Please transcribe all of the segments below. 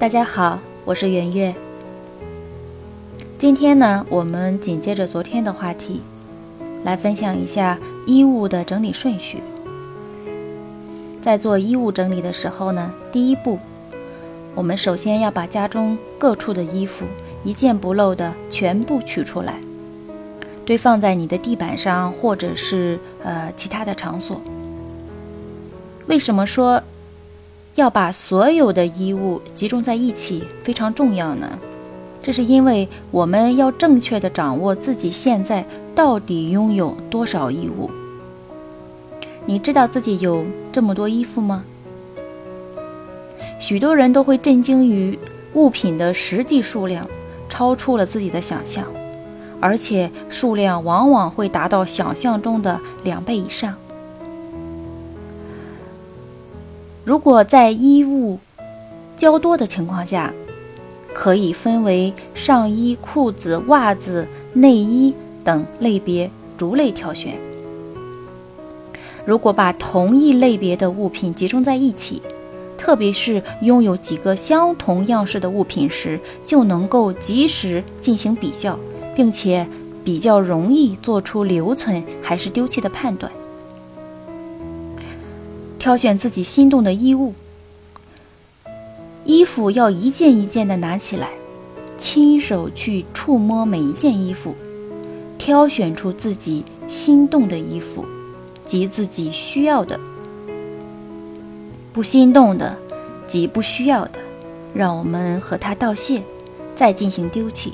大家好，我是圆月。今天呢，我们紧接着昨天的话题，来分享一下衣物的整理顺序。在做衣物整理的时候呢，第一步，我们首先要把家中各处的衣服一件不漏的全部取出来，堆放在你的地板上或者是呃其他的场所。为什么说？要把所有的衣物集中在一起非常重要呢，这是因为我们要正确的掌握自己现在到底拥有多少衣物。你知道自己有这么多衣服吗？许多人都会震惊于物品的实际数量超出了自己的想象，而且数量往往会达到想象中的两倍以上。如果在衣物较多的情况下，可以分为上衣、裤子、袜子、内衣等类别逐类挑选。如果把同一类别的物品集中在一起，特别是拥有几个相同样式的物品时，就能够及时进行比较，并且比较容易做出留存还是丢弃的判断。挑选自己心动的衣物，衣服要一件一件的拿起来，亲手去触摸每一件衣服，挑选出自己心动的衣服及自己需要的，不心动的及不需要的，让我们和他道谢，再进行丢弃。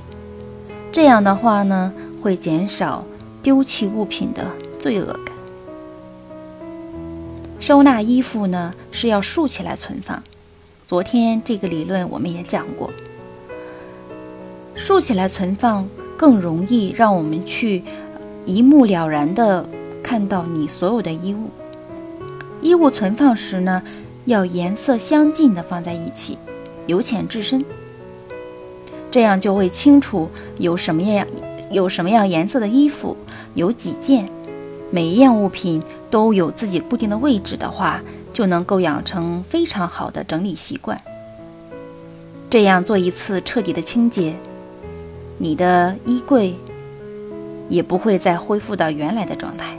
这样的话呢，会减少丢弃物品的罪恶感。收纳衣服呢是要竖起来存放，昨天这个理论我们也讲过。竖起来存放更容易让我们去一目了然的看到你所有的衣物。衣物存放时呢，要颜色相近的放在一起，由浅至深，这样就会清楚有什么样有什么样颜色的衣服，有几件，每一样物品。都有自己固定的位置的话，就能够养成非常好的整理习惯。这样做一次彻底的清洁，你的衣柜也不会再恢复到原来的状态。